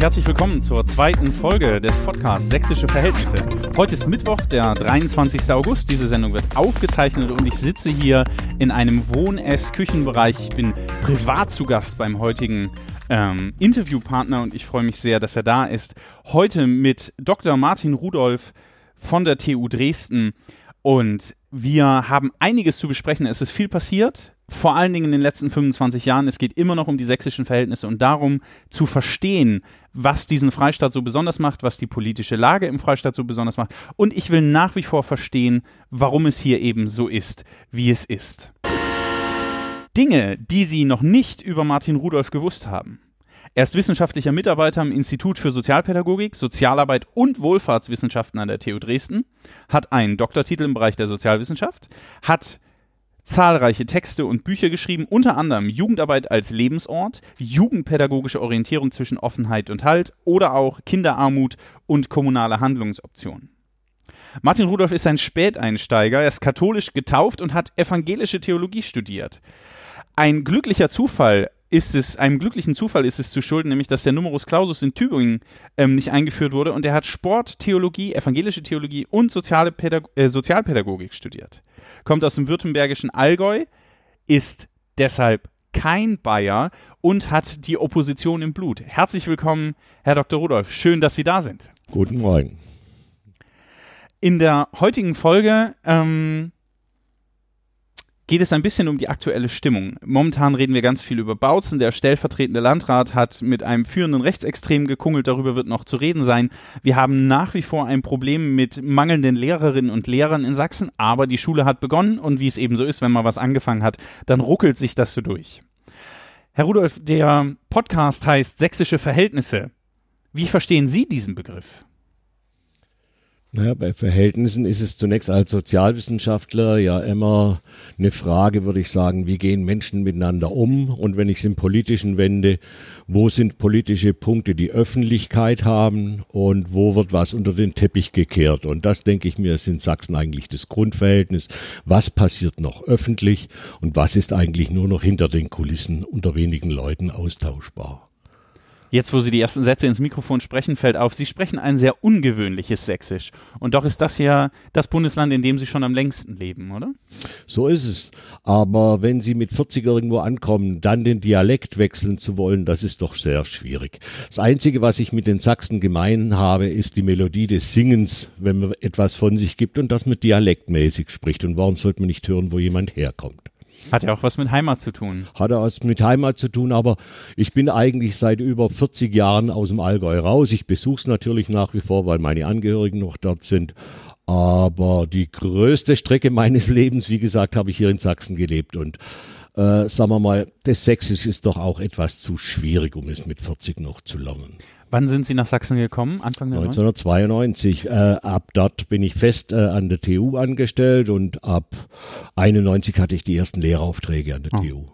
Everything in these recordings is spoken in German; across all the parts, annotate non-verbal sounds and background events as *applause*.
Herzlich willkommen zur zweiten Folge des Podcasts Sächsische Verhältnisse. Heute ist Mittwoch, der 23. August. Diese Sendung wird aufgezeichnet und ich sitze hier in einem Wohn-Ess-Küchenbereich. Ich bin privat zu Gast beim heutigen ähm, Interviewpartner und ich freue mich sehr, dass er da ist. Heute mit Dr. Martin Rudolph von der TU Dresden und wir haben einiges zu besprechen. Es ist viel passiert vor allen Dingen in den letzten 25 Jahren. Es geht immer noch um die sächsischen Verhältnisse und darum zu verstehen, was diesen Freistaat so besonders macht, was die politische Lage im Freistaat so besonders macht. Und ich will nach wie vor verstehen, warum es hier eben so ist, wie es ist. Dinge, die Sie noch nicht über Martin Rudolph gewusst haben. Er ist wissenschaftlicher Mitarbeiter am Institut für Sozialpädagogik, Sozialarbeit und Wohlfahrtswissenschaften an der TU Dresden, hat einen Doktortitel im Bereich der Sozialwissenschaft, hat zahlreiche Texte und Bücher geschrieben, unter anderem Jugendarbeit als Lebensort, jugendpädagogische Orientierung zwischen Offenheit und Halt oder auch Kinderarmut und kommunale Handlungsoptionen. Martin Rudolph ist ein Späteinsteiger, er ist katholisch getauft und hat evangelische Theologie studiert. Ein glücklicher Zufall ist es, einem glücklichen Zufall ist es zu schulden, nämlich dass der Numerus Clausus in Tübingen ähm, nicht eingeführt wurde und er hat Sporttheologie, evangelische Theologie und soziale Pädag äh, Sozialpädagogik studiert kommt aus dem württembergischen Allgäu, ist deshalb kein Bayer und hat die Opposition im Blut. Herzlich willkommen, Herr Dr. Rudolph. Schön, dass Sie da sind. Guten Morgen. In der heutigen Folge ähm, geht es ein bisschen um die aktuelle Stimmung. Momentan reden wir ganz viel über Bautzen. Der stellvertretende Landrat hat mit einem führenden Rechtsextremen gekungelt. Darüber wird noch zu reden sein. Wir haben nach wie vor ein Problem mit mangelnden Lehrerinnen und Lehrern in Sachsen. Aber die Schule hat begonnen und wie es eben so ist, wenn man was angefangen hat, dann ruckelt sich das so durch. Herr Rudolph, der Podcast heißt Sächsische Verhältnisse. Wie verstehen Sie diesen Begriff? Naja, bei Verhältnissen ist es zunächst als Sozialwissenschaftler ja immer eine Frage, würde ich sagen, wie gehen Menschen miteinander um? Und wenn ich es im Politischen wende, wo sind politische Punkte, die Öffentlichkeit haben und wo wird was unter den Teppich gekehrt? Und das, denke ich mir, ist in Sachsen eigentlich das Grundverhältnis. Was passiert noch öffentlich und was ist eigentlich nur noch hinter den Kulissen unter wenigen Leuten austauschbar? Jetzt, wo Sie die ersten Sätze ins Mikrofon sprechen, fällt auf, Sie sprechen ein sehr ungewöhnliches Sächsisch. Und doch ist das ja das Bundesland, in dem Sie schon am längsten leben, oder? So ist es. Aber wenn Sie mit 40 irgendwo ankommen, dann den Dialekt wechseln zu wollen, das ist doch sehr schwierig. Das Einzige, was ich mit den Sachsen gemein habe, ist die Melodie des Singens, wenn man etwas von sich gibt und das mit dialektmäßig spricht. Und warum sollte man nicht hören, wo jemand herkommt? Hat ja auch was mit Heimat zu tun. Hat ja was mit Heimat zu tun, aber ich bin eigentlich seit über 40 Jahren aus dem Allgäu raus. Ich besuche es natürlich nach wie vor, weil meine Angehörigen noch dort sind. Aber die größte Strecke meines *laughs* Lebens, wie gesagt, habe ich hier in Sachsen gelebt und äh, sagen wir mal, das Sächsisch ist doch auch etwas zu schwierig, um es mit 40 noch zu lernen. Wann sind Sie nach Sachsen gekommen? Anfang der 1992. Äh, ab dort bin ich fest äh, an der TU angestellt und ab 91 hatte ich die ersten Lehraufträge an der oh. TU.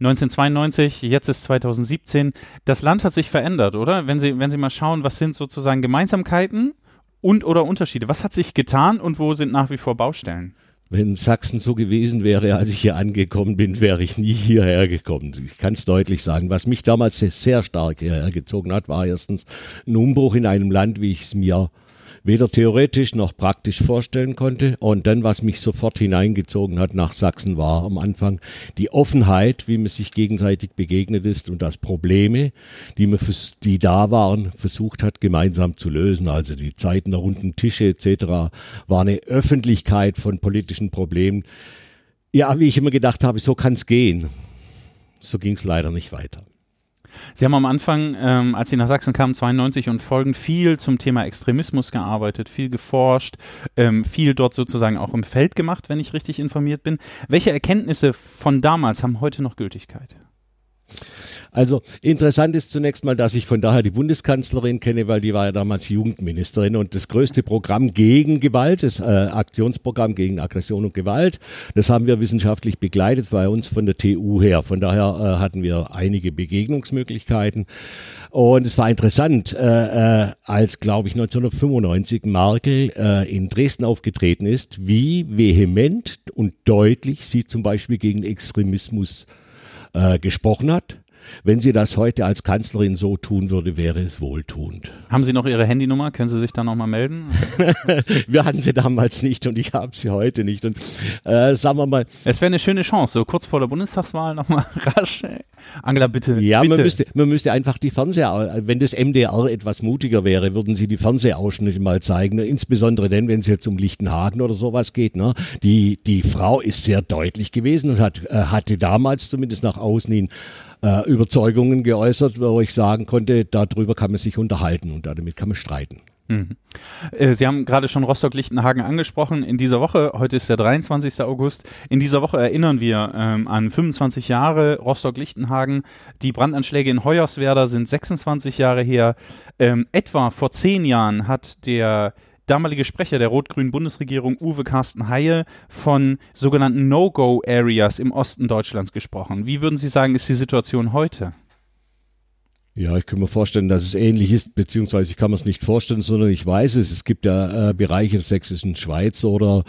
1992, jetzt ist 2017. Das Land hat sich verändert, oder? Wenn Sie, wenn Sie mal schauen, was sind sozusagen Gemeinsamkeiten und oder Unterschiede? Was hat sich getan und wo sind nach wie vor Baustellen? Wenn Sachsen so gewesen wäre, als ich hier angekommen bin, wäre ich nie hierher gekommen. Ich kann es deutlich sagen. Was mich damals sehr stark hierher gezogen hat, war erstens ein Umbruch in einem Land, wie ich es mir weder theoretisch noch praktisch vorstellen konnte. Und dann, was mich sofort hineingezogen hat nach Sachsen, war am Anfang die Offenheit, wie man sich gegenseitig begegnet ist und das Probleme, die, man, die da waren, versucht hat, gemeinsam zu lösen. Also die Zeiten der runden Tische etc. war eine Öffentlichkeit von politischen Problemen. Ja, wie ich immer gedacht habe, so kann es gehen. So ging es leider nicht weiter. Sie haben am Anfang, ähm, als Sie nach Sachsen kamen, 92 und folgend viel zum Thema Extremismus gearbeitet, viel geforscht, ähm, viel dort sozusagen auch im Feld gemacht, wenn ich richtig informiert bin. Welche Erkenntnisse von damals haben heute noch Gültigkeit? Also interessant ist zunächst mal, dass ich von daher die Bundeskanzlerin kenne, weil die war ja damals Jugendministerin und das größte Programm gegen Gewalt, das äh, Aktionsprogramm gegen Aggression und Gewalt, das haben wir wissenschaftlich begleitet bei uns von der TU her. Von daher äh, hatten wir einige Begegnungsmöglichkeiten. Und es war interessant, äh, äh, als, glaube ich, 1995 Merkel äh, in Dresden aufgetreten ist, wie vehement und deutlich sie zum Beispiel gegen Extremismus äh, gesprochen hat Wenn sie das heute als Kanzlerin so tun würde, wäre es wohltuend. Haben Sie noch Ihre Handynummer? Können Sie sich da nochmal melden? *laughs* wir hatten sie damals nicht und ich habe sie heute nicht. Und äh, sagen wir mal. Es wäre eine schöne Chance, so kurz vor der Bundestagswahl nochmal *laughs* rasch. Ey. Angela, bitte. Ja, bitte. Man, müsste, man müsste einfach die Fernseher, wenn das MDR etwas mutiger wäre, würden sie die Fernsehausschnitte mal zeigen. Insbesondere denn, wenn es jetzt um Lichtenhagen oder sowas geht. Ne? Die, die Frau ist sehr deutlich gewesen und hat, äh, hatte damals zumindest nach außen hin äh, Überzeugungen geäußert, wo ich sagen konnte, darüber kann man sich unterhalten und damit kann man streiten. Mhm. Äh, Sie haben gerade schon Rostock-Lichtenhagen angesprochen. In dieser Woche, heute ist der 23. August, in dieser Woche erinnern wir ähm, an 25 Jahre Rostock-Lichtenhagen. Die Brandanschläge in Hoyerswerda sind 26 Jahre her. Ähm, etwa vor zehn Jahren hat der damalige Sprecher der rot-grünen Bundesregierung Uwe Carsten Haie von sogenannten No-Go-Areas im Osten Deutschlands gesprochen. Wie würden Sie sagen, ist die Situation heute? Ja, ich kann mir vorstellen, dass es ähnlich ist, beziehungsweise ich kann mir es nicht vorstellen, sondern ich weiß es. Es gibt ja äh, Bereiche der sächsischen Schweiz oder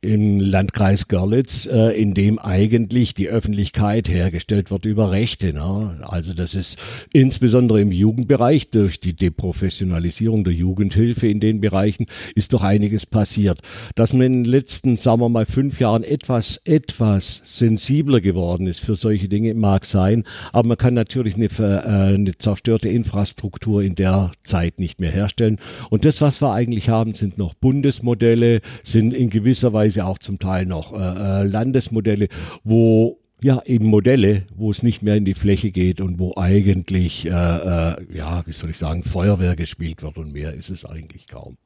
im Landkreis Görlitz, äh, in dem eigentlich die Öffentlichkeit hergestellt wird über Rechte. Ne? Also das ist insbesondere im Jugendbereich durch die Deprofessionalisierung der Jugendhilfe in den Bereichen ist doch einiges passiert. Dass man in den letzten, sagen wir mal, fünf Jahren etwas, etwas sensibler geworden ist für solche Dinge, mag sein, aber man kann natürlich eine, äh, eine zerstörte Infrastruktur in der Zeit nicht mehr herstellen. Und das, was wir eigentlich haben, sind noch Bundesmodelle, sind in gewisser Weise teilweise auch zum Teil noch äh, äh, Landesmodelle, wo ja, eben Modelle, wo es nicht mehr in die Fläche geht und wo eigentlich, äh, äh, ja, wie soll ich sagen, Feuerwehr gespielt wird und mehr ist es eigentlich kaum.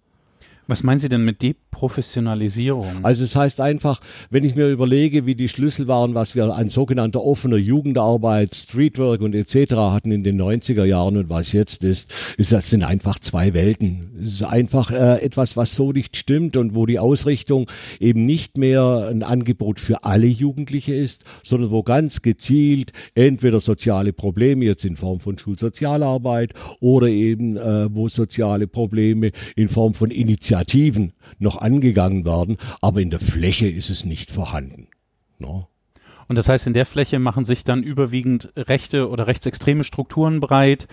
Was meinen Sie denn mit Deprofessionalisierung? Also es heißt einfach, wenn ich mir überlege, wie die Schlüssel waren, was wir an sogenannter offener Jugendarbeit, Streetwork und etc. hatten in den 90er Jahren und was jetzt ist, ist das sind einfach zwei Welten. Es ist einfach äh, etwas, was so nicht stimmt und wo die Ausrichtung eben nicht mehr ein Angebot für alle Jugendliche ist, sondern wo ganz gezielt entweder soziale Probleme jetzt in Form von Schulsozialarbeit oder eben äh, wo soziale Probleme in Form von Initiativen Initiativen noch angegangen werden, aber in der Fläche ist es nicht vorhanden. No? Und das heißt, in der Fläche machen sich dann überwiegend rechte oder rechtsextreme Strukturen breit.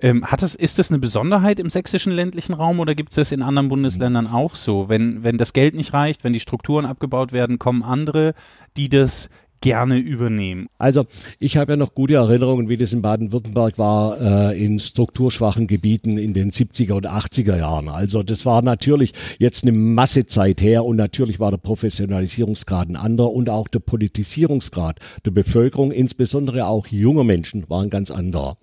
Ähm, hat es, ist das eine Besonderheit im sächsischen ländlichen Raum oder gibt es das in anderen Bundesländern auch so? Wenn, wenn das Geld nicht reicht, wenn die Strukturen abgebaut werden, kommen andere, die das gerne übernehmen. Also ich habe ja noch gute Erinnerungen, wie das in Baden-Württemberg war, äh, in strukturschwachen Gebieten in den 70er und 80er Jahren. Also das war natürlich jetzt eine Masse Zeit her und natürlich war der Professionalisierungsgrad ein anderer und auch der Politisierungsgrad der Bevölkerung, insbesondere auch junger Menschen, war ein ganz anderer.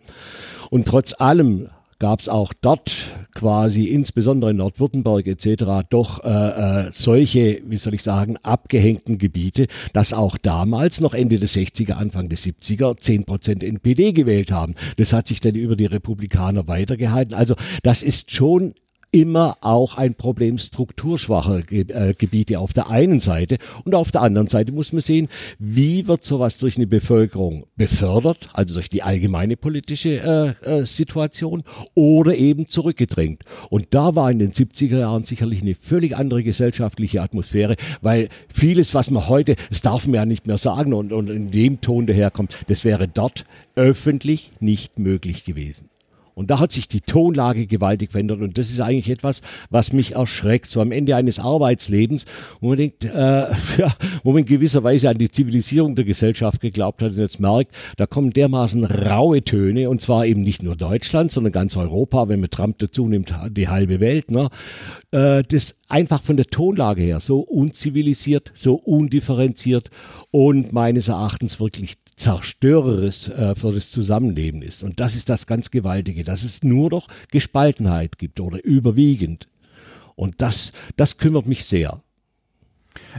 Und trotz allem gab es auch dort quasi, insbesondere in Nordwürttemberg etc., doch äh, äh, solche, wie soll ich sagen, abgehängten Gebiete, dass auch damals, noch Ende der 60er, Anfang der 70er, 10% NPD gewählt haben. Das hat sich dann über die Republikaner weitergehalten. Also das ist schon immer auch ein Problem strukturschwacher äh, Gebiete auf der einen Seite und auf der anderen Seite muss man sehen, wie wird sowas durch eine Bevölkerung befördert, also durch die allgemeine politische äh, äh, Situation oder eben zurückgedrängt. Und da war in den 70er Jahren sicherlich eine völlig andere gesellschaftliche Atmosphäre, weil vieles, was man heute, das darf man ja nicht mehr sagen und, und in dem Ton daherkommt, das wäre dort öffentlich nicht möglich gewesen. Und da hat sich die Tonlage gewaltig verändert. Und das ist eigentlich etwas, was mich erschreckt. So am Ende eines Arbeitslebens, wo man denkt, äh, *laughs* ja, wo man in gewisser Weise an die Zivilisierung der Gesellschaft geglaubt hat und jetzt merkt, da kommen dermaßen raue Töne. Und zwar eben nicht nur Deutschland, sondern ganz Europa, wenn man Trump dazu nimmt, die halbe Welt. Ne? Äh, das einfach von der Tonlage her so unzivilisiert, so undifferenziert und meines Erachtens wirklich zerstörerisch äh, für das Zusammenleben ist. Und das ist das ganz Gewaltige, dass es nur noch Gespaltenheit gibt oder überwiegend. Und das, das kümmert mich sehr.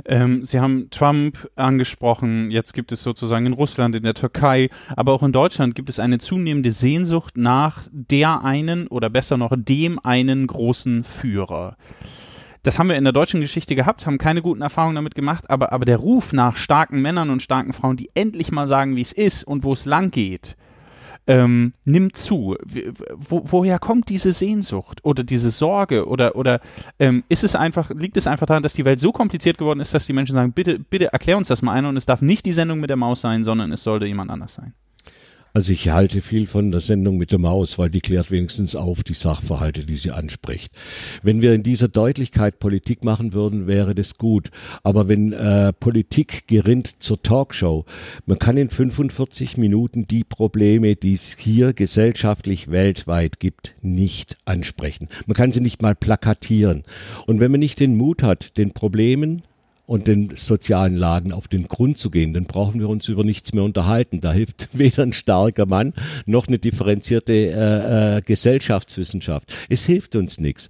Ähm, Sie haben Trump angesprochen, jetzt gibt es sozusagen in Russland, in der Türkei, aber auch in Deutschland gibt es eine zunehmende Sehnsucht nach der einen oder besser noch dem einen großen Führer das haben wir in der deutschen Geschichte gehabt, haben keine guten Erfahrungen damit gemacht, aber, aber der Ruf nach starken Männern und starken Frauen, die endlich mal sagen, wie es ist und wo es lang geht, ähm, nimmt zu. Wo, woher kommt diese Sehnsucht oder diese Sorge oder, oder ähm, ist es einfach, liegt es einfach daran, dass die Welt so kompliziert geworden ist, dass die Menschen sagen, bitte, bitte erklär uns das mal einer und es darf nicht die Sendung mit der Maus sein, sondern es sollte jemand anders sein? Also ich halte viel von der Sendung mit der Maus, weil die klärt wenigstens auf die Sachverhalte, die sie anspricht. Wenn wir in dieser Deutlichkeit Politik machen würden, wäre das gut. Aber wenn äh, Politik gerinnt zur Talkshow, man kann in 45 Minuten die Probleme, die es hier gesellschaftlich weltweit gibt, nicht ansprechen. Man kann sie nicht mal plakatieren. Und wenn man nicht den Mut hat, den Problemen und den sozialen Lagen auf den Grund zu gehen, dann brauchen wir uns über nichts mehr unterhalten. Da hilft *laughs* weder ein starker Mann noch eine differenzierte äh, äh, Gesellschaftswissenschaft. Es hilft uns nichts.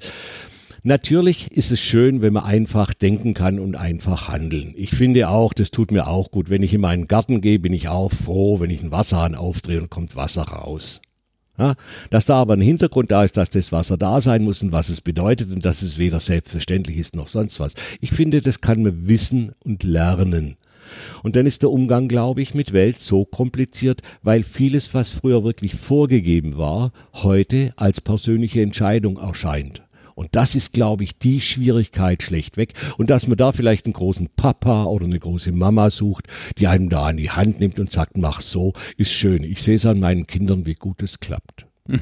Natürlich ist es schön, wenn man einfach denken kann und einfach handeln. Ich finde auch, das tut mir auch gut. Wenn ich in meinen Garten gehe, bin ich auch froh, wenn ich einen Wasserhahn aufdrehe und kommt Wasser raus. Ja, dass da aber ein Hintergrund da ist, dass das Wasser da sein muss und was es bedeutet und dass es weder selbstverständlich ist noch sonst was. Ich finde, das kann man wissen und lernen. Und dann ist der Umgang, glaube ich, mit Welt so kompliziert, weil vieles, was früher wirklich vorgegeben war, heute als persönliche Entscheidung erscheint. Und das ist, glaube ich, die Schwierigkeit schlechtweg. Und dass man da vielleicht einen großen Papa oder eine große Mama sucht, die einem da an die Hand nimmt und sagt, mach so, ist schön. Ich sehe es an meinen Kindern, wie gut es klappt. *laughs*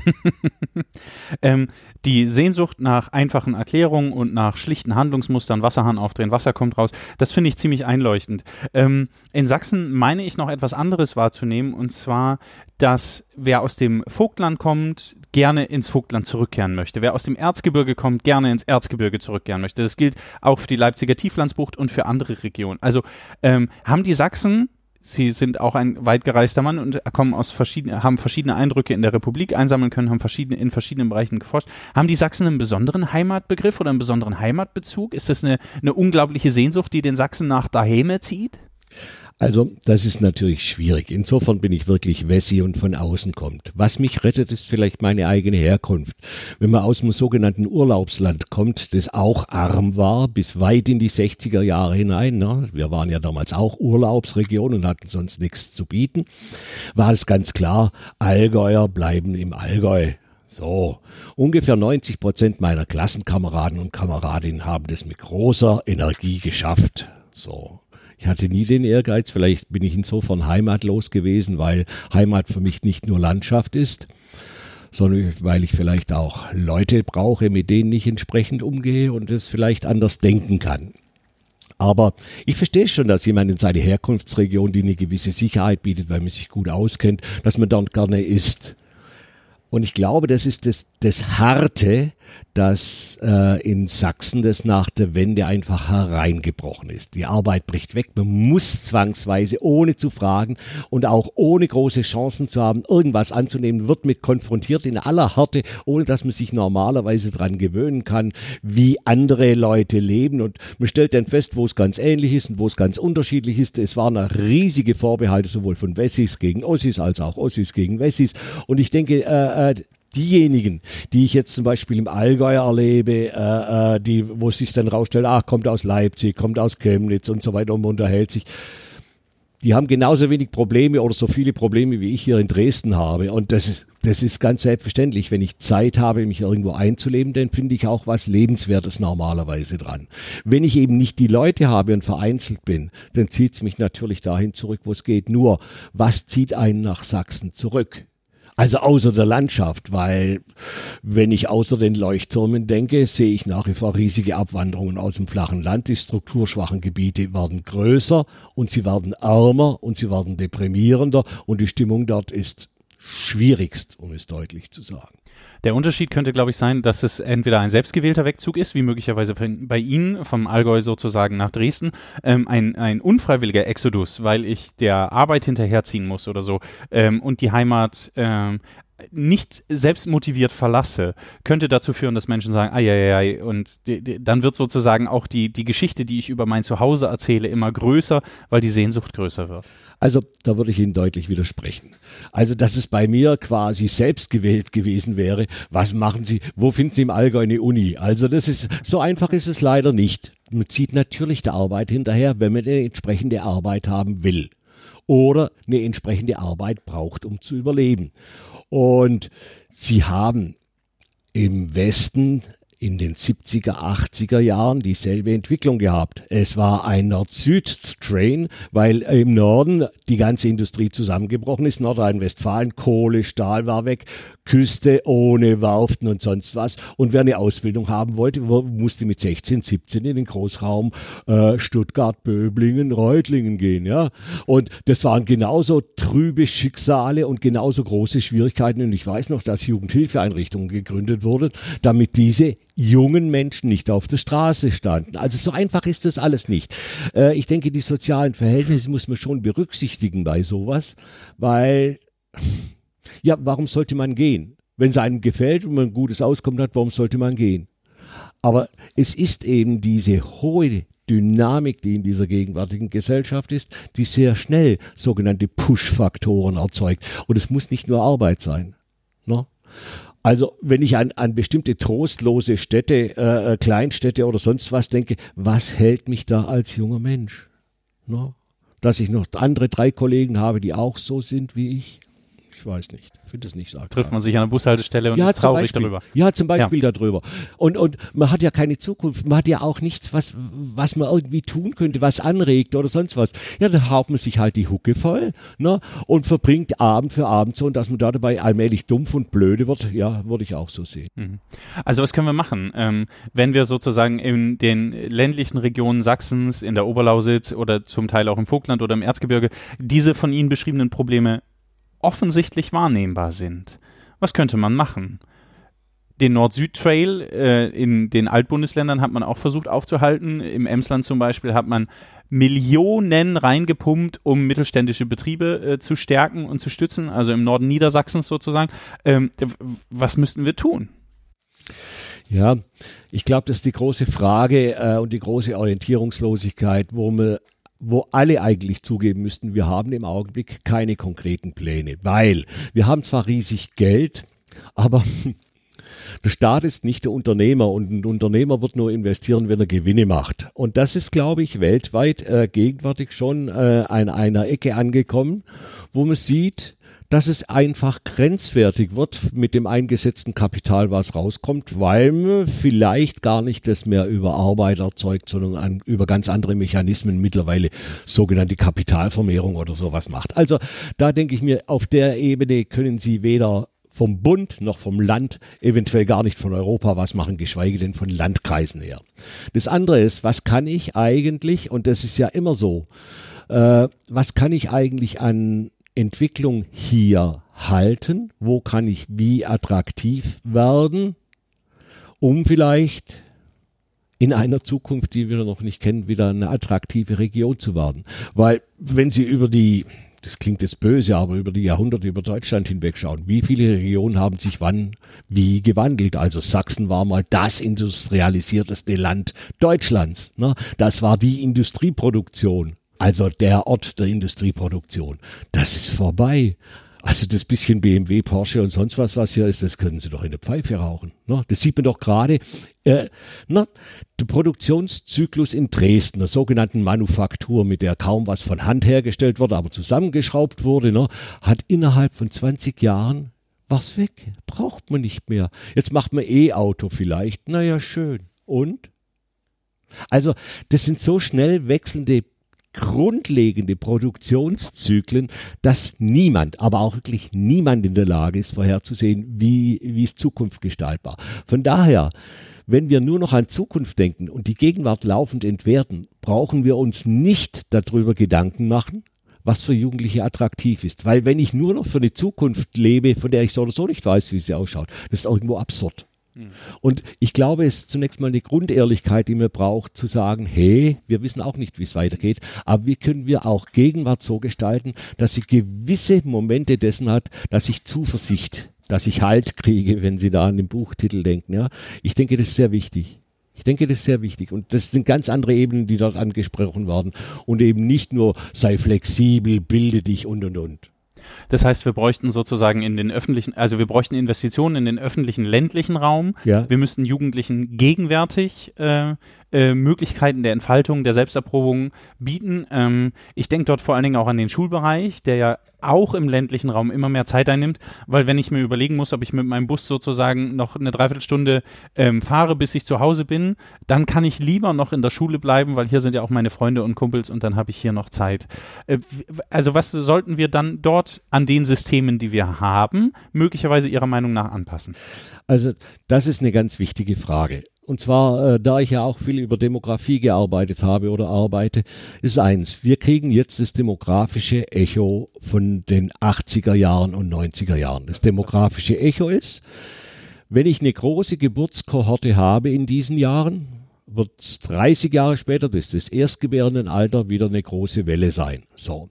ähm, die Sehnsucht nach einfachen Erklärungen und nach schlichten Handlungsmustern, Wasserhahn aufdrehen, Wasser kommt raus, das finde ich ziemlich einleuchtend. Ähm, in Sachsen meine ich noch etwas anderes wahrzunehmen, und zwar, dass wer aus dem Vogtland kommt, gerne ins Vogtland zurückkehren möchte. Wer aus dem Erzgebirge kommt, gerne ins Erzgebirge zurückkehren möchte. Das gilt auch für die Leipziger Tieflandsbucht und für andere Regionen. Also ähm, haben die Sachsen Sie sind auch ein weit gereister Mann und kommen aus verschiedenen, haben verschiedene Eindrücke in der Republik einsammeln können, haben verschiedene, in verschiedenen Bereichen geforscht. Haben die Sachsen einen besonderen Heimatbegriff oder einen besonderen Heimatbezug? Ist das eine, eine unglaubliche Sehnsucht, die den Sachsen nach Daheme zieht? Also, das ist natürlich schwierig. Insofern bin ich wirklich Wessi und von außen kommt. Was mich rettet, ist vielleicht meine eigene Herkunft. Wenn man aus dem sogenannten Urlaubsland kommt, das auch arm war, bis weit in die 60er Jahre hinein, ne? wir waren ja damals auch Urlaubsregion und hatten sonst nichts zu bieten, war es ganz klar, Allgäuer bleiben im Allgäu. So, ungefähr 90 Prozent meiner Klassenkameraden und Kameradinnen haben das mit großer Energie geschafft. So, ich hatte nie den Ehrgeiz, vielleicht bin ich insofern heimatlos gewesen, weil Heimat für mich nicht nur Landschaft ist, sondern weil ich vielleicht auch Leute brauche, mit denen ich entsprechend umgehe und es vielleicht anders denken kann. Aber ich verstehe schon, dass jemand in seine Herkunftsregion, die eine gewisse Sicherheit bietet, weil man sich gut auskennt, dass man dort gerne ist. Und ich glaube, das ist das, das Harte, dass äh, in Sachsen das nach der Wende einfach hereingebrochen ist. Die Arbeit bricht weg. Man muss zwangsweise, ohne zu fragen und auch ohne große Chancen zu haben, irgendwas anzunehmen, wird mit konfrontiert in aller Härte, ohne dass man sich normalerweise dran gewöhnen kann, wie andere Leute leben. Und man stellt dann fest, wo es ganz ähnlich ist und wo es ganz unterschiedlich ist. Es waren riesige Vorbehalte sowohl von Wessis gegen Ossis als auch Ossis gegen Wessis. Und ich denke, äh, äh diejenigen, die ich jetzt zum Beispiel im Allgäu erlebe, äh, äh, die, wo sich dann rausstellt, ach, kommt aus Leipzig, kommt aus Chemnitz und so weiter und unterhält sich, die haben genauso wenig Probleme oder so viele Probleme, wie ich hier in Dresden habe. Und das ist, das ist ganz selbstverständlich. Wenn ich Zeit habe, mich irgendwo einzuleben, dann finde ich auch was Lebenswertes normalerweise dran. Wenn ich eben nicht die Leute habe und vereinzelt bin, dann zieht es mich natürlich dahin zurück, wo es geht. Nur, was zieht einen nach Sachsen zurück? Also außer der Landschaft, weil wenn ich außer den Leuchttürmen denke, sehe ich nach wie vor riesige Abwanderungen aus dem flachen Land. Die strukturschwachen Gebiete werden größer und sie werden ärmer und sie werden deprimierender und die Stimmung dort ist schwierigst, um es deutlich zu sagen. Der Unterschied könnte, glaube ich, sein, dass es entweder ein selbstgewählter Wegzug ist, wie möglicherweise bei Ihnen vom Allgäu sozusagen nach Dresden, ähm, ein, ein unfreiwilliger Exodus, weil ich der Arbeit hinterherziehen muss oder so ähm, und die Heimat ähm, nicht selbstmotiviert verlasse, könnte dazu führen, dass Menschen sagen, ai, ai, ai, und die, die, dann wird sozusagen auch die, die Geschichte, die ich über mein Zuhause erzähle, immer größer, weil die Sehnsucht größer wird. Also da würde ich Ihnen deutlich widersprechen. Also dass es bei mir quasi selbst gewählt gewesen wäre, was machen Sie, wo finden Sie im Allgäu eine Uni? Also das ist, so einfach ist es leider nicht. Man zieht natürlich der Arbeit hinterher, wenn man eine entsprechende Arbeit haben will oder eine entsprechende Arbeit braucht, um zu überleben. Und sie haben im Westen in den 70er, 80er Jahren dieselbe Entwicklung gehabt. Es war ein Nord-Süd-Train, weil im Norden die ganze Industrie zusammengebrochen ist. Nordrhein-Westfalen, Kohle, Stahl war weg, Küste ohne Werften und sonst was. Und wer eine Ausbildung haben wollte, musste mit 16, 17 in den Großraum äh, Stuttgart, Böblingen, Reutlingen gehen. Ja? Und das waren genauso trübe Schicksale und genauso große Schwierigkeiten. Und ich weiß noch, dass Jugendhilfeeinrichtungen gegründet wurden, damit diese jungen Menschen nicht auf der Straße standen. Also so einfach ist das alles nicht. Äh, ich denke, die sozialen Verhältnisse muss man schon berücksichtigen bei sowas, weil ja, warum sollte man gehen? Wenn es einem gefällt und man ein gutes Auskommen hat, warum sollte man gehen? Aber es ist eben diese hohe Dynamik, die in dieser gegenwärtigen Gesellschaft ist, die sehr schnell sogenannte Push-Faktoren erzeugt. Und es muss nicht nur Arbeit sein. Ne? Also wenn ich an, an bestimmte trostlose Städte, äh, äh, Kleinstädte oder sonst was denke, was hält mich da als junger Mensch? No? Dass ich noch andere drei Kollegen habe, die auch so sind wie ich? Ich weiß nicht finde es nicht so Trifft man sich an der Bushaltestelle und ja, ist traurig Beispiel. darüber. Ja, zum Beispiel ja. darüber. Und, und man hat ja keine Zukunft, man hat ja auch nichts, was, was man irgendwie tun könnte, was anregt oder sonst was. Ja, dann haut man sich halt die Hucke voll ne, und verbringt Abend für Abend so und dass man da dabei allmählich dumpf und blöde wird, ja, würde ich auch so sehen. Mhm. Also was können wir machen, ähm, wenn wir sozusagen in den ländlichen Regionen Sachsens, in der Oberlausitz oder zum Teil auch im Vogtland oder im Erzgebirge diese von Ihnen beschriebenen Probleme offensichtlich wahrnehmbar sind. Was könnte man machen? Den Nord-Süd-Trail äh, in den Altbundesländern hat man auch versucht aufzuhalten. Im Emsland zum Beispiel hat man Millionen reingepumpt, um mittelständische Betriebe äh, zu stärken und zu stützen, also im Norden Niedersachsens sozusagen. Ähm, was müssten wir tun? Ja, ich glaube, das ist die große Frage äh, und die große Orientierungslosigkeit, wo man wo alle eigentlich zugeben müssten, wir haben im Augenblick keine konkreten Pläne, weil wir haben zwar riesig Geld, aber *laughs* der Staat ist nicht der Unternehmer und ein Unternehmer wird nur investieren, wenn er Gewinne macht. Und das ist, glaube ich, weltweit äh, gegenwärtig schon äh, an einer Ecke angekommen, wo man sieht, dass es einfach grenzwertig wird mit dem eingesetzten Kapital, was rauskommt, weil vielleicht gar nicht das mehr über Arbeit erzeugt, sondern an, über ganz andere Mechanismen mittlerweile sogenannte Kapitalvermehrung oder sowas macht. Also da denke ich mir, auf der Ebene können Sie weder vom Bund noch vom Land, eventuell gar nicht von Europa was machen, geschweige denn von Landkreisen her. Das andere ist, was kann ich eigentlich, und das ist ja immer so, äh, was kann ich eigentlich an Entwicklung hier halten? Wo kann ich wie attraktiv werden, um vielleicht in einer Zukunft, die wir noch nicht kennen, wieder eine attraktive Region zu werden? Weil wenn Sie über die das klingt jetzt böse, aber über die Jahrhunderte über Deutschland hinwegschauen. Wie viele Regionen haben sich wann wie gewandelt? Also Sachsen war mal das industrialisierteste Land Deutschlands. Ne? Das war die Industrieproduktion also der Ort der Industrieproduktion. Das ist vorbei. Also das bisschen BMW, Porsche und sonst was, was hier ist, das können Sie doch in der Pfeife rauchen. Ne? Das sieht man doch gerade. Äh, ne? Der Produktionszyklus in Dresden, der sogenannten Manufaktur, mit der kaum was von Hand hergestellt wurde, aber zusammengeschraubt wurde, ne? hat innerhalb von 20 Jahren was weg. Braucht man nicht mehr. Jetzt macht man E-Auto vielleicht. Naja, schön. Und? Also, das sind so schnell wechselnde grundlegende Produktionszyklen, dass niemand, aber auch wirklich niemand in der Lage ist, vorherzusehen, wie, wie es Zukunft gestaltbar. Von daher, wenn wir nur noch an Zukunft denken und die Gegenwart laufend entwerten, brauchen wir uns nicht darüber Gedanken machen, was für Jugendliche attraktiv ist. Weil wenn ich nur noch für eine Zukunft lebe, von der ich so oder so nicht weiß, wie sie ausschaut, das ist irgendwo absurd. Mhm. Und ich glaube, es ist zunächst mal eine Grundehrlichkeit, die man braucht, zu sagen, hey, wir wissen auch nicht, wie es weitergeht, aber wie können wir auch Gegenwart so gestalten, dass sie gewisse Momente dessen hat, dass ich Zuversicht, dass ich Halt kriege, wenn Sie da an den Buchtitel denken. Ja, ich denke, das ist sehr wichtig. Ich denke, das ist sehr wichtig. Und das sind ganz andere Ebenen, die dort angesprochen werden. Und eben nicht nur sei flexibel, bilde dich und, und, und. Das heißt, wir bräuchten sozusagen in den öffentlichen, also wir bräuchten Investitionen in den öffentlichen ländlichen Raum. Ja. Wir müssten Jugendlichen gegenwärtig äh, äh, Möglichkeiten der Entfaltung, der Selbsterprobung bieten. Ähm, ich denke dort vor allen Dingen auch an den Schulbereich, der ja auch im ländlichen Raum immer mehr Zeit einnimmt, weil wenn ich mir überlegen muss, ob ich mit meinem Bus sozusagen noch eine Dreiviertelstunde ähm, fahre, bis ich zu Hause bin, dann kann ich lieber noch in der Schule bleiben, weil hier sind ja auch meine Freunde und Kumpels und dann habe ich hier noch Zeit. Äh, also was sollten wir dann dort an den Systemen, die wir haben, möglicherweise Ihrer Meinung nach anpassen? Also das ist eine ganz wichtige Frage. Und zwar, äh, da ich ja auch viel über Demografie gearbeitet habe oder arbeite, ist eins, wir kriegen jetzt das demografische Echo von den 80er Jahren und 90er Jahren. Das demografische Echo ist, wenn ich eine große Geburtskohorte habe in diesen Jahren, wird 30 Jahre später, das ist das Erstgebärendenalter, wieder eine große Welle sein. So.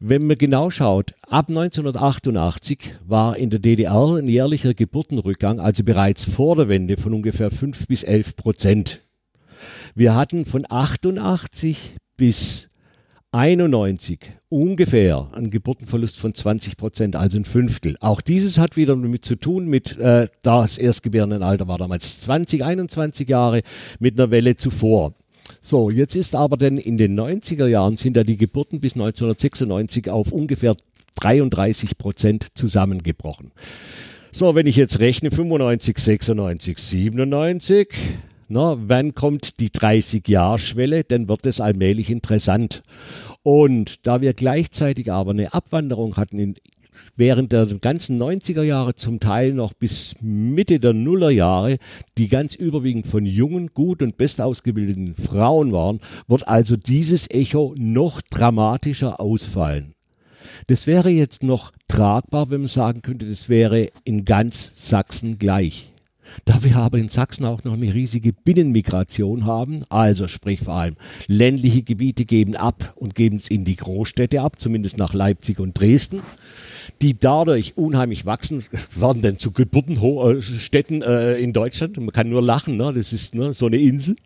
Wenn man genau schaut, ab 1988 war in der DDR ein jährlicher Geburtenrückgang, also bereits vor der Wende, von ungefähr 5 bis 11 Prozent. Wir hatten von 88 bis 91 ungefähr einen Geburtenverlust von 20 Prozent, also ein Fünftel. Auch dieses hat wieder damit zu tun mit, äh, das Erstgebärendenalter war damals 20, 21 Jahre mit einer Welle zuvor. So, jetzt ist aber denn in den 90er Jahren sind da die Geburten bis 1996 auf ungefähr 33 Prozent zusammengebrochen. So, wenn ich jetzt rechne, 95, 96, 97, na, wann kommt die 30-Jahr-Schwelle? Dann wird es allmählich interessant. Und da wir gleichzeitig aber eine Abwanderung hatten in, während der ganzen 90er Jahre, zum Teil noch bis Mitte der Nullerjahre, die ganz überwiegend von jungen, gut und bestausgebildeten Frauen waren, wird also dieses Echo noch dramatischer ausfallen. Das wäre jetzt noch tragbar, wenn man sagen könnte, das wäre in ganz Sachsen gleich. Da wir aber in Sachsen auch noch eine riesige Binnenmigration haben, also sprich vor allem ländliche Gebiete geben ab und geben es in die Großstädte ab, zumindest nach Leipzig und Dresden, die dadurch unheimlich wachsen, werden dann zu Geburtenstädten äh, in Deutschland. Man kann nur lachen, ne? das ist ne, so eine Insel.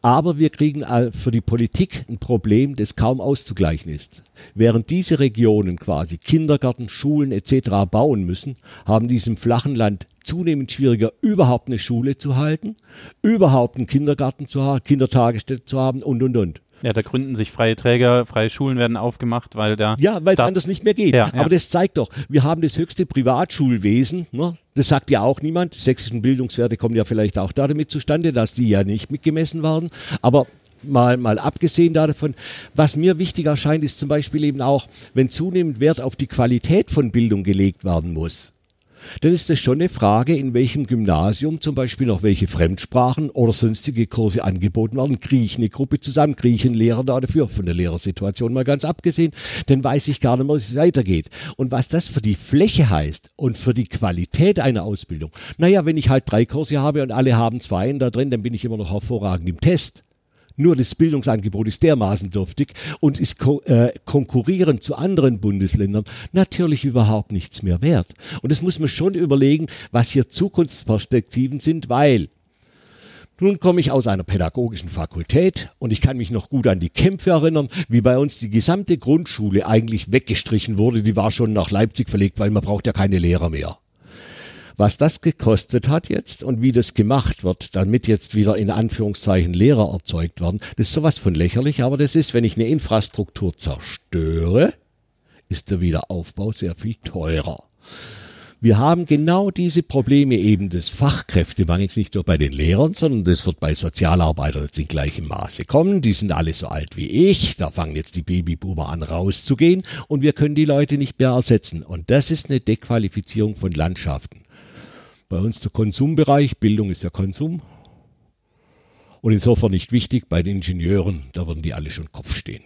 Aber wir kriegen für die Politik ein Problem, das kaum auszugleichen ist. Während diese Regionen quasi Kindergärten, Schulen etc. bauen müssen, haben diesem flachen Land zunehmend schwieriger, überhaupt eine Schule zu halten, überhaupt einen Kindergarten zu haben, Kindertagesstätte zu haben und, und, und. Ja, da gründen sich freie Träger, freie Schulen werden aufgemacht, weil da. Ja, weil es anders nicht mehr geht. Ja, Aber ja. das zeigt doch, wir haben das höchste Privatschulwesen. Ne? Das sagt ja auch niemand. Die sächsischen Bildungswerte kommen ja vielleicht auch damit zustande, dass die ja nicht mitgemessen werden. Aber mal, mal abgesehen davon, was mir wichtig erscheint, ist zum Beispiel eben auch, wenn zunehmend Wert auf die Qualität von Bildung gelegt werden muss dann ist es schon eine Frage, in welchem Gymnasium zum Beispiel noch welche Fremdsprachen oder sonstige Kurse angeboten werden. Kriege ich eine Gruppe zusammen, kriege ich einen Lehrer da dafür, von der Lehrersituation mal ganz abgesehen, dann weiß ich gar nicht mehr, wie es weitergeht. Und was das für die Fläche heißt und für die Qualität einer Ausbildung, naja, wenn ich halt drei Kurse habe und alle haben zwei da drin, dann bin ich immer noch hervorragend im Test. Nur das Bildungsangebot ist dermaßen dürftig und ist ko äh, konkurrierend zu anderen Bundesländern natürlich überhaupt nichts mehr wert. Und das muss man schon überlegen, was hier Zukunftsperspektiven sind, weil nun komme ich aus einer pädagogischen Fakultät und ich kann mich noch gut an die Kämpfe erinnern, wie bei uns die gesamte Grundschule eigentlich weggestrichen wurde. Die war schon nach Leipzig verlegt, weil man braucht ja keine Lehrer mehr. Was das gekostet hat jetzt und wie das gemacht wird, damit jetzt wieder in Anführungszeichen Lehrer erzeugt werden, das ist sowas von lächerlich, aber das ist, wenn ich eine Infrastruktur zerstöre, ist der Wiederaufbau sehr viel teurer. Wir haben genau diese Probleme eben des Fachkräftemangels nicht nur bei den Lehrern, sondern das wird bei Sozialarbeitern jetzt in gleichem Maße kommen. Die sind alle so alt wie ich. Da fangen jetzt die Babyboomer an rauszugehen und wir können die Leute nicht mehr ersetzen. Und das ist eine Dequalifizierung von Landschaften. Bei uns der Konsumbereich, Bildung ist ja Konsum. Und insofern nicht wichtig, bei den Ingenieuren, da würden die alle schon Kopf stehen.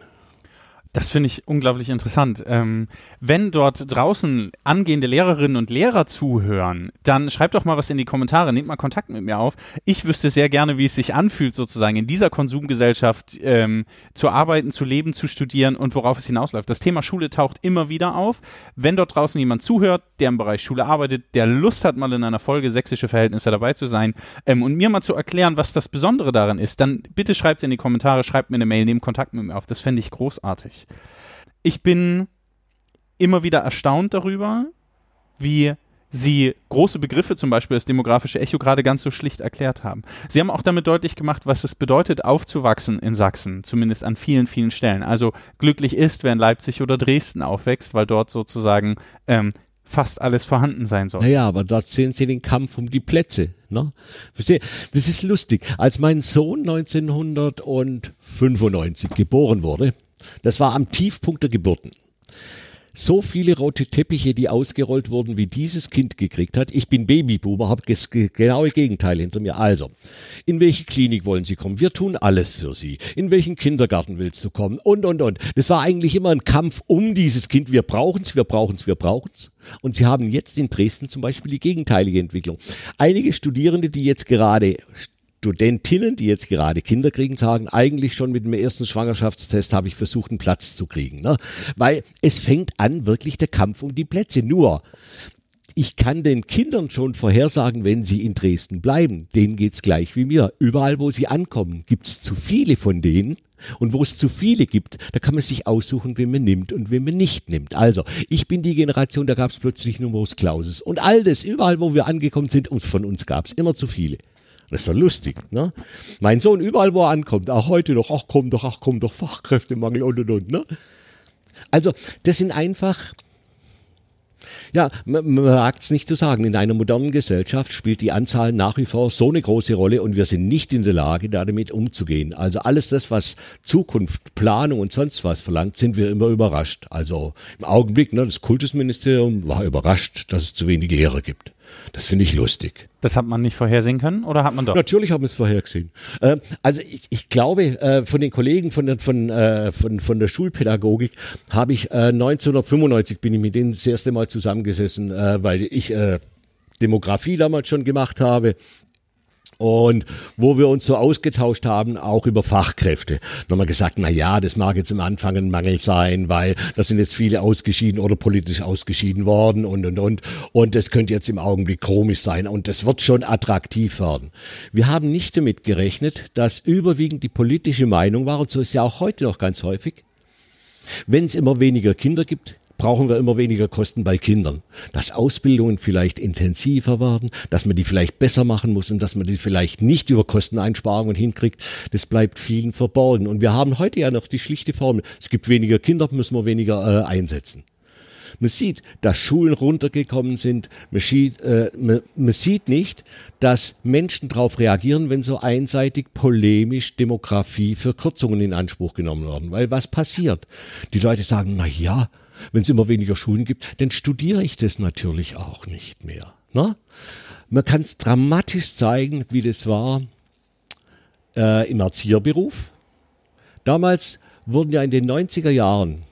Das finde ich unglaublich interessant. Ähm, wenn dort draußen angehende Lehrerinnen und Lehrer zuhören, dann schreibt doch mal was in die Kommentare, nehmt mal Kontakt mit mir auf. Ich wüsste sehr gerne, wie es sich anfühlt, sozusagen in dieser Konsumgesellschaft ähm, zu arbeiten, zu leben, zu studieren und worauf es hinausläuft. Das Thema Schule taucht immer wieder auf. Wenn dort draußen jemand zuhört, der im Bereich Schule arbeitet, der Lust hat, mal in einer Folge sächsische Verhältnisse dabei zu sein ähm, und mir mal zu erklären, was das Besondere daran ist, dann bitte schreibt es in die Kommentare, schreibt mir eine Mail, nehmt Kontakt mit mir auf. Das fände ich großartig. Ich bin immer wieder erstaunt darüber, wie Sie große Begriffe, zum Beispiel das demografische Echo, gerade ganz so schlicht erklärt haben. Sie haben auch damit deutlich gemacht, was es bedeutet, aufzuwachsen in Sachsen, zumindest an vielen, vielen Stellen. Also glücklich ist, wer in Leipzig oder Dresden aufwächst, weil dort sozusagen ähm, fast alles vorhanden sein soll. Naja, aber dort sehen Sie den Kampf um die Plätze. Ne? Das ist lustig. Als mein Sohn 1995 geboren wurde, das war am Tiefpunkt der Geburten so viele rote Teppiche, die ausgerollt wurden, wie dieses Kind gekriegt hat. Ich bin Babyboomer, habe das genaue Gegenteil hinter mir. Also, in welche Klinik wollen Sie kommen? Wir tun alles für Sie. In welchen Kindergarten willst du kommen? Und, und, und. Das war eigentlich immer ein Kampf um dieses Kind. Wir brauchen's, wir brauchen's, wir brauchen's. Und Sie haben jetzt in Dresden zum Beispiel die gegenteilige Entwicklung. Einige Studierende, die jetzt gerade Studentinnen, die jetzt gerade Kinder kriegen, sagen, eigentlich schon mit dem ersten Schwangerschaftstest habe ich versucht, einen Platz zu kriegen. Ne? Weil es fängt an, wirklich der Kampf um die Plätze. Nur, ich kann den Kindern schon vorhersagen, wenn sie in Dresden bleiben, denen geht's gleich wie mir. Überall, wo sie ankommen, gibt's zu viele von denen. Und wo es zu viele gibt, da kann man sich aussuchen, wen man nimmt und wen man nicht nimmt. Also, ich bin die Generation, da gab's plötzlich Numerus Clausus. Und all das, überall, wo wir angekommen sind, und von uns gab's immer zu viele. Das ist doch lustig, ne? Mein Sohn, überall wo er ankommt, auch heute noch, ach komm doch, ach komm doch, Fachkräftemangel und und und, ne? Also, das sind einfach, ja, man, wagt es nicht zu sagen. In einer modernen Gesellschaft spielt die Anzahl nach wie vor so eine große Rolle und wir sind nicht in der Lage, damit umzugehen. Also alles das, was Zukunft, Planung und sonst was verlangt, sind wir immer überrascht. Also im Augenblick, ne, das Kultusministerium war überrascht, dass es zu wenig Lehrer gibt. Das finde ich lustig. Das hat man nicht vorhersehen können oder hat man doch? Natürlich haben wir es vorhergesehen. Äh, also ich, ich glaube, äh, von den Kollegen von der, von, äh, von, von der Schulpädagogik habe ich 1995 äh, bin ich mit denen das erste Mal zusammengesessen, weil ich Demografie damals schon gemacht habe und wo wir uns so ausgetauscht haben, auch über Fachkräfte. Wir gesagt, na ja, das mag jetzt am Anfang ein Mangel sein, weil da sind jetzt viele ausgeschieden oder politisch ausgeschieden worden und, und, und. Und das könnte jetzt im Augenblick komisch sein und das wird schon attraktiv werden. Wir haben nicht damit gerechnet, dass überwiegend die politische Meinung war, und so ist ja auch heute noch ganz häufig, wenn es immer weniger Kinder gibt, brauchen wir immer weniger Kosten bei Kindern. Dass Ausbildungen vielleicht intensiver werden, dass man die vielleicht besser machen muss und dass man die vielleicht nicht über Kosteneinsparungen hinkriegt, das bleibt vielen verborgen. Und wir haben heute ja noch die schlichte Formel. Es gibt weniger Kinder, müssen wir weniger äh, einsetzen. Man sieht, dass Schulen runtergekommen sind. Man sieht, äh, man, man sieht nicht, dass Menschen darauf reagieren, wenn so einseitig polemisch Demografie für Kürzungen in Anspruch genommen werden. Weil was passiert? Die Leute sagen, na ja, wenn es immer weniger Schulen gibt, dann studiere ich das natürlich auch nicht mehr. Ne? Man kann es dramatisch zeigen, wie das war äh, im Erzieherberuf. Damals wurden ja in den 90er Jahren,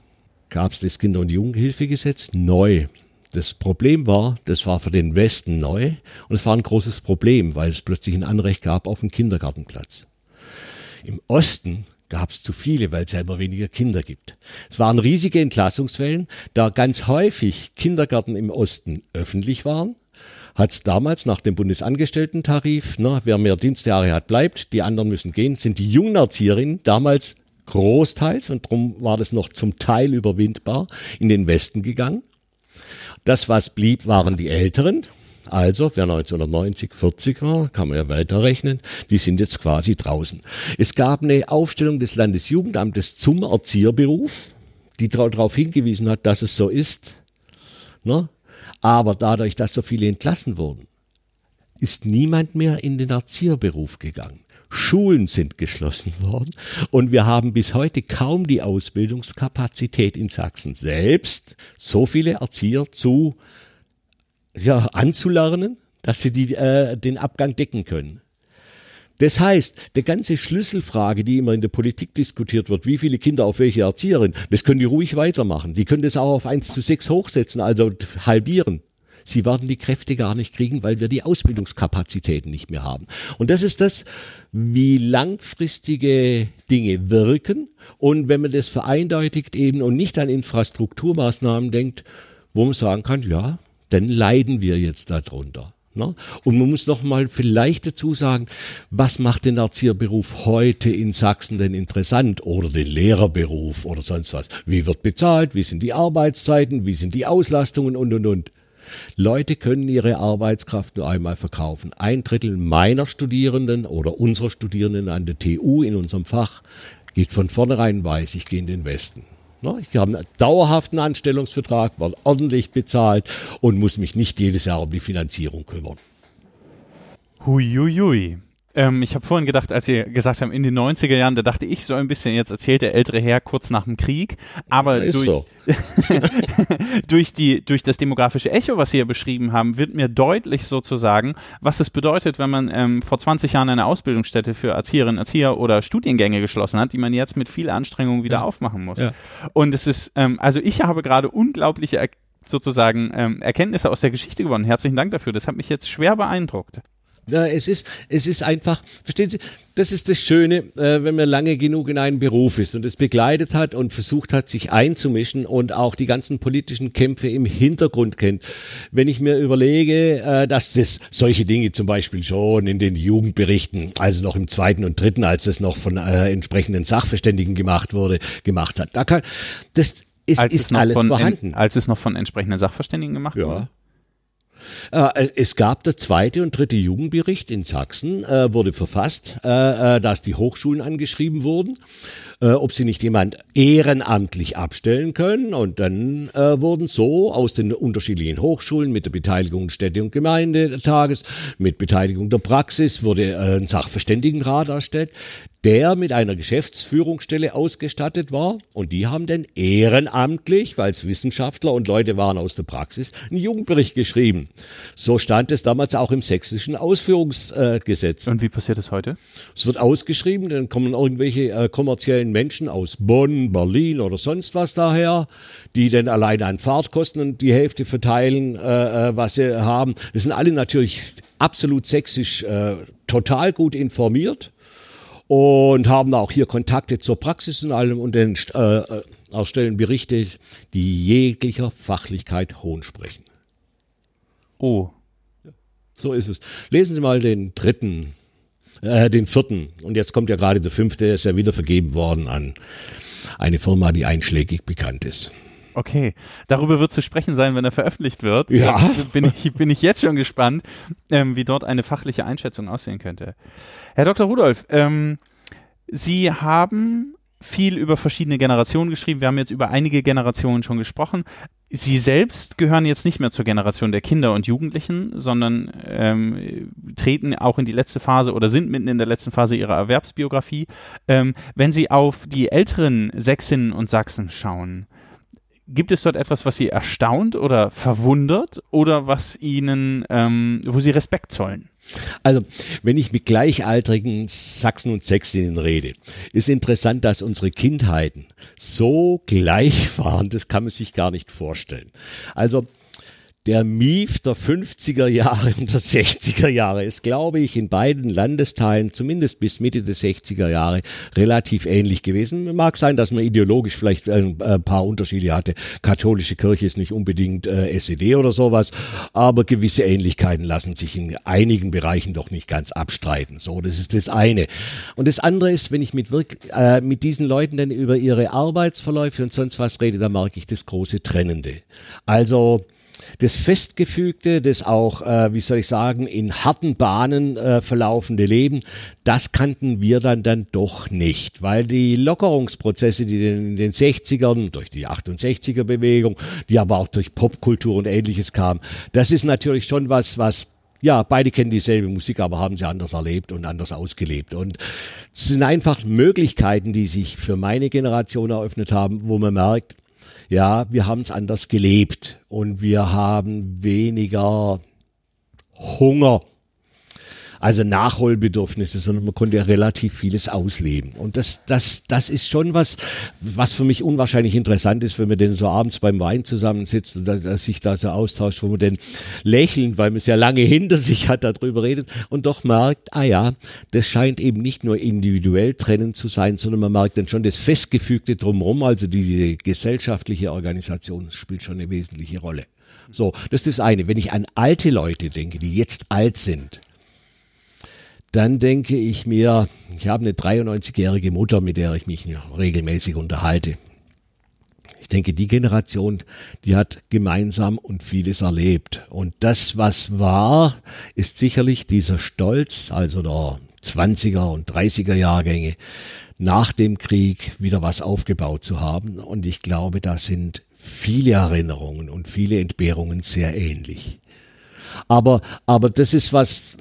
gab es das Kinder- und Jugendhilfegesetz neu. Das Problem war, das war für den Westen neu und es war ein großes Problem, weil es plötzlich ein Anrecht gab auf einen Kindergartenplatz. Im Osten gab es zu viele, weil es ja immer weniger Kinder gibt. Es waren riesige Entlassungswellen, da ganz häufig Kindergärten im Osten öffentlich waren hat es damals nach dem Bundesangestellten-Tarif, ne, wer mehr Dienstjahre hat, bleibt, die anderen müssen gehen, sind die jungen Erzieherinnen damals großteils, und darum war das noch zum Teil überwindbar, in den Westen gegangen. Das, was blieb, waren die Älteren, also, wer 1990, 40 war, kann man ja weiterrechnen, die sind jetzt quasi draußen. Es gab eine Aufstellung des Landesjugendamtes zum Erzieherberuf, die darauf hingewiesen hat, dass es so ist. Ne? Aber dadurch, dass so viele entlassen wurden, ist niemand mehr in den Erzieherberuf gegangen. Schulen sind geschlossen *laughs* worden und wir haben bis heute kaum die Ausbildungskapazität in Sachsen selbst, so viele Erzieher zu ja, anzulernen, dass sie die, äh, den Abgang decken können. Das heißt, der ganze Schlüsselfrage, die immer in der Politik diskutiert wird, wie viele Kinder auf welche Erzieherin, das können die ruhig weitermachen. Die können das auch auf 1 zu 6 hochsetzen, also halbieren. Sie werden die Kräfte gar nicht kriegen, weil wir die Ausbildungskapazitäten nicht mehr haben. Und das ist das, wie langfristige Dinge wirken. Und wenn man das vereindeutigt eben und nicht an Infrastrukturmaßnahmen denkt, wo man sagen kann, ja, dann leiden wir jetzt darunter. Ne? Und man muss noch mal vielleicht dazu sagen, was macht den Erzieherberuf heute in Sachsen denn interessant oder den Lehrerberuf oder sonst was? Wie wird bezahlt? Wie sind die Arbeitszeiten? Wie sind die Auslastungen und und und? Leute können ihre Arbeitskraft nur einmal verkaufen. Ein Drittel meiner Studierenden oder unserer Studierenden an der TU in unserem Fach geht von vornherein weiß, ich gehe in den Westen. Ich habe einen dauerhaften Anstellungsvertrag, werde ordentlich bezahlt und muss mich nicht jedes Jahr um die Finanzierung kümmern. Huiuiui. Ähm, ich habe vorhin gedacht, als Sie gesagt haben, in den 90er Jahren, da dachte ich so ein bisschen, jetzt erzählt der ältere Herr kurz nach dem Krieg, aber Ist durch, so. *laughs* durch, die, durch das demografische Echo, was Sie ja beschrieben haben, wird mir deutlich sozusagen, was es bedeutet, wenn man ähm, vor 20 Jahren eine Ausbildungsstätte für Erzieherinnen, Erzieher oder Studiengänge geschlossen hat, die man jetzt mit viel Anstrengung wieder Ja. aufmachen muss. Ja. Und es ist, ähm, also ich habe gerade unglaubliche sozusagen ähm, Erkenntnisse aus der Geschichte gewonnen. Herzlichen Dank dafür. Das hat mich jetzt schwer beeindruckt. Ja, es ist, es ist einfach, verstehen Sie, das ist das Schöne, äh, wenn man lange genug in einem Beruf ist und es begleitet hat und versucht hat, sich einzumischen und auch die ganzen politischen Kämpfe im Hintergrund kennt. Wenn ich mir überlege, äh, dass das solche Dinge zum Beispiel schon in den Jugendberichten, also noch im zweiten und dritten, als das noch von äh, entsprechenden Sachverständigen gemacht wurde, gemacht hat, da kann, das ist, als es ist noch alles vorhanden. En, als es noch von entsprechenden Sachverständigen gemacht wurde. Äh, es gab der zweite und dritte Jugendbericht in Sachsen, äh, wurde verfasst, äh, dass die Hochschulen angeschrieben wurden, ob sie nicht jemand ehrenamtlich abstellen können. Und dann wurden so aus den unterschiedlichen Hochschulen mit der Beteiligung Städte- und Gemeindetages, mit Beteiligung der Praxis, wurde ein Sachverständigenrat erstellt der mit einer Geschäftsführungsstelle ausgestattet war. Und die haben dann ehrenamtlich, weil es Wissenschaftler und Leute waren aus der Praxis, einen Jugendbericht geschrieben. So stand es damals auch im sächsischen Ausführungsgesetz. Und wie passiert es heute? Es wird ausgeschrieben, dann kommen irgendwelche äh, kommerziellen Menschen aus Bonn, Berlin oder sonst was daher, die dann alleine an Fahrtkosten und die Hälfte verteilen, äh, äh, was sie haben. Das sind alle natürlich absolut sächsisch äh, total gut informiert und haben auch hier Kontakte zur Praxis und allem und dann äh, äh, erstellen Berichte, die jeglicher Fachlichkeit hohn sprechen. Oh, So ist es. Lesen Sie mal den dritten, äh, den vierten. Und jetzt kommt ja gerade der fünfte, ist ja wieder vergeben worden an eine Firma, die einschlägig bekannt ist. Okay. Darüber wird zu sprechen sein, wenn er veröffentlicht wird. Ja. Bin ich, bin ich jetzt schon gespannt, ähm, wie dort eine fachliche Einschätzung aussehen könnte. Herr Dr. Rudolph, ähm, Sie haben viel über verschiedene Generationen geschrieben. Wir haben jetzt über einige Generationen schon gesprochen. Sie selbst gehören jetzt nicht mehr zur Generation der Kinder und Jugendlichen, sondern ähm, treten auch in die letzte Phase oder sind mitten in der letzten Phase ihrer Erwerbsbiografie. Ähm, wenn Sie auf die älteren Sächsinnen und Sachsen schauen, gibt es dort etwas, was Sie erstaunt oder verwundert oder was Ihnen, ähm, wo Sie Respekt zollen? Also, wenn ich mit gleichaltrigen Sachsen und Sächsinnen rede, ist interessant, dass unsere Kindheiten so gleich waren, das kann man sich gar nicht vorstellen. Also, der Mief der 50er Jahre und der 60er Jahre ist, glaube ich, in beiden Landesteilen, zumindest bis Mitte der 60er Jahre, relativ ähnlich gewesen. Mag sein, dass man ideologisch vielleicht ein, paar Unterschiede hatte. Katholische Kirche ist nicht unbedingt äh, SED oder sowas, aber gewisse Ähnlichkeiten lassen sich in einigen Bereichen doch nicht ganz abstreiten. So, das ist das eine. Und das andere ist, wenn ich mit, wirk äh, mit diesen Leuten dann über ihre Arbeitsverläufe und sonst was rede, da merke ich das große Trennende. Also, das festgefügte, das auch, äh, wie soll ich sagen, in harten Bahnen äh, verlaufende Leben, das kannten wir dann dann doch nicht, weil die Lockerungsprozesse, die in den 60ern durch die 68er Bewegung, die aber auch durch Popkultur und ähnliches kamen, das ist natürlich schon was, was ja, beide kennen dieselbe Musik, aber haben sie anders erlebt und anders ausgelebt. Und es sind einfach Möglichkeiten, die sich für meine Generation eröffnet haben, wo man merkt, ja, wir haben es anders gelebt und wir haben weniger Hunger, also Nachholbedürfnisse, sondern man konnte ja relativ vieles ausleben. Und das, das, das ist schon was, was für mich unwahrscheinlich interessant ist, wenn man denn so abends beim Wein zusammensitzt und da, sich da so austauscht, wo man dann lächelnd, weil man es ja lange hinter sich hat, darüber redet und doch merkt, ah ja, das scheint eben nicht nur individuell trennend zu sein, sondern man merkt dann schon das Festgefügte drumherum, also diese gesellschaftliche Organisation spielt schon eine wesentliche Rolle. So, das ist das eine. Wenn ich an alte Leute denke, die jetzt alt sind, dann denke ich mir, ich habe eine 93-jährige Mutter, mit der ich mich regelmäßig unterhalte. ich denke, die Generation, die hat gemeinsam und vieles erlebt. Und das, was war, ist sicherlich dieser Stolz, also der 20er und 30er Jahrgänge, nach dem Krieg wieder was aufgebaut zu haben. Und ich glaube, da sind viele Erinnerungen und viele Entbehrungen sehr ähnlich. Aber, aber das ist was,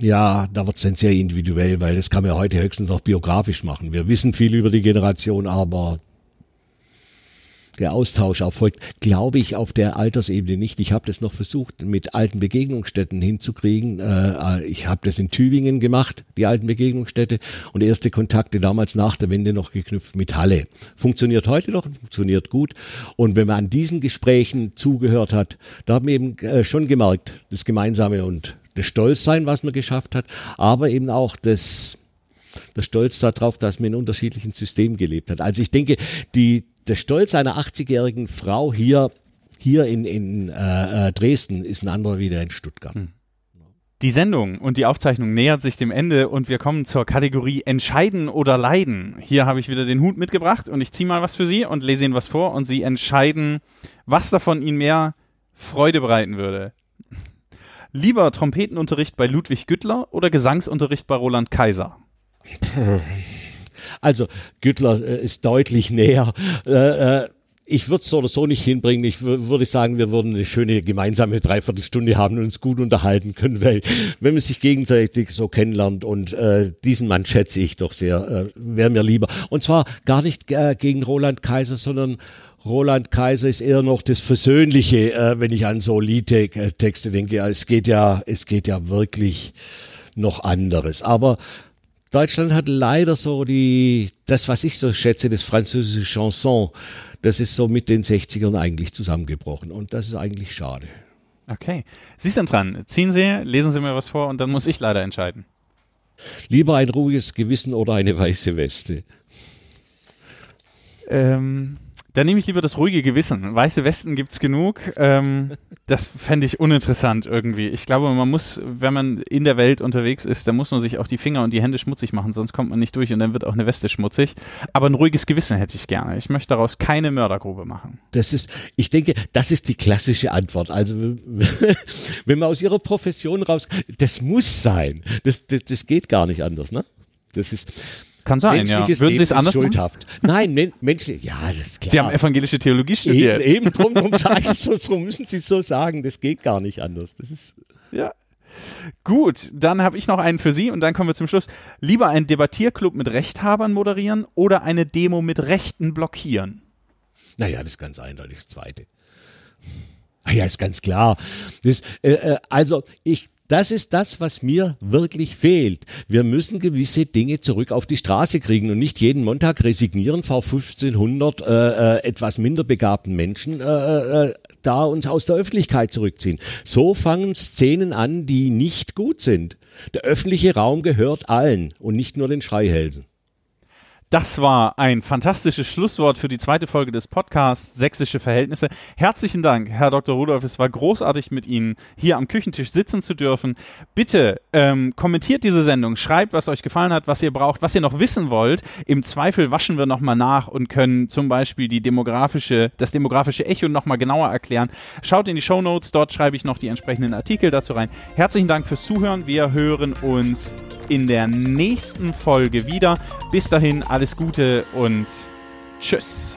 ja, da wird es dann sehr individuell, weil das kann man ja heute höchstens noch biografisch machen. Wir wissen viel über die Generation, aber der Austausch erfolgt, glaube ich, auf der Altersebene nicht. Ich habe das noch versucht, mit alten Begegnungsstätten hinzukriegen. Äh, ich habe das in Tübingen gemacht, die alten Begegnungsstätte, und erste Kontakte damals nach der Wende noch geknüpft mit Halle. Funktioniert heute noch, funktioniert gut. Und wenn man an diesen Gesprächen zugehört hat, da haben wir eben äh, schon gemerkt, das Gemeinsame und das Stolzsein, was man geschafft hat, aber eben auch das der Stolz darauf, dass man in unterschiedlichen Systemen gelebt hat. Also ich denke, die, der Stolz einer 80-jährigen Frau hier, hier in, in äh, äh, Dresden ist ein anderer wie der in Stuttgart. Hm. Die Sendung und die Aufzeichnung nähert sich dem Ende und wir kommen zur Kategorie Entscheiden oder Leiden. Hier habe ich wieder den Hut mitgebracht und ich ziehe mal was für Sie und lese Ihnen was vor und Sie entscheiden, was davon Ihnen mehr Freude bereiten würde. Lieber Trompetenunterricht bei Ludwig Güttler oder Gesangsunterricht bei Roland Kaiser? *laughs* Also Güttler äh, ist deutlich näher. Äh, äh, ich würde es so oder so nicht hinbringen. Ich würde sagen, wir würden eine schöne gemeinsame Dreiviertelstunde haben und uns gut unterhalten können, weil wenn man sich gegenseitig so kennenlernt und äh, diesen Mann schätze ich doch sehr, äh, wäre mir lieber. Und zwar gar nicht äh, gegen Roland Kaiser, sondern Roland Kaiser ist eher noch das Versöhnliche, äh, wenn ich an so Liedtexte denke. Ja, es geht ja, es geht ja wirklich noch anderes. Aber Deutschland hat leider so die, das, was ich so schätze, das französische Chanson, das ist so mit den 60ern eigentlich zusammengebrochen. Und das ist eigentlich schade. Okay. Sie sind dran. Ziehen Sie, lesen Sie mir was vor und dann muss ich leider entscheiden. Lieber ein ruhiges Gewissen oder eine weiße Weste? Ähm, dann nehme ich lieber das ruhige Gewissen. Weiße Westen gibt es genug. Ähm, *laughs* das fände ich uninteressant irgendwie. Ich glaube, man muss, wenn man in der Welt unterwegs ist, dann muss man sich auch die Finger und die Hände schmutzig machen, sonst kommt man nicht durch und dann wird auch eine Weste schmutzig. Aber ein ruhiges Gewissen hätte ich gerne. Ich möchte daraus keine Mördergrube machen. Das ist, ich denke, das ist die klassische Antwort. Also, *laughs* wenn man aus ihrer Profession raus, das muss sein. Das, das, das geht gar nicht anders, ne? Das ist, kann sein, ja. Würden Sie es anders schuldhaft. Nein, men menschlich, ja, das ist klar. Sie haben evangelische Theologie studiert. Eben, eben drum, drum sage ich so, so müssen Sie es so sagen. Das geht gar nicht anders. Das ist ja. Gut, dann habe ich noch einen für Sie und dann kommen wir zum Schluss. Lieber einen Debattierclub mit Rechthabern moderieren oder eine Demo mit Rechten blockieren? Naja, das ist ganz eindeutig das Zweite. Ah ja, ist ganz klar. Das, äh, äh also ich das ist das, was mir wirklich fehlt. Wir müssen gewisse Dinge zurück auf die Straße kriegen und nicht jeden Montag resignieren vor 1500 äh, äh, etwas minder begabten Menschen äh, äh, da uns aus der Öffentlichkeit zurückziehen. So fangen Szenen an, die nicht gut sind. Der öffentliche Raum gehört allen und nicht nur den Schreihälsen. Das war ein fantastisches Schlusswort für die zweite Folge des Podcasts Sächsische Verhältnisse. Herzlichen Dank, Herr Dr. Rudolf. Es war großartig, mit Ihnen hier am Küchentisch sitzen zu dürfen. Bitte ähm, kommentiert diese Sendung, schreibt, was euch gefallen hat, was ihr braucht, was ihr noch wissen wollt. Im Zweifel waschen wir nochmal nach und können zum Beispiel die demografische, das demografische Echo nochmal genauer erklären. Schaut in die Show Notes, dort schreibe ich noch die entsprechenden Artikel dazu rein. Herzlichen Dank fürs Zuhören. Wir hören uns in der nächsten Folge wieder. Bis dahin, alles Gute und tschüss.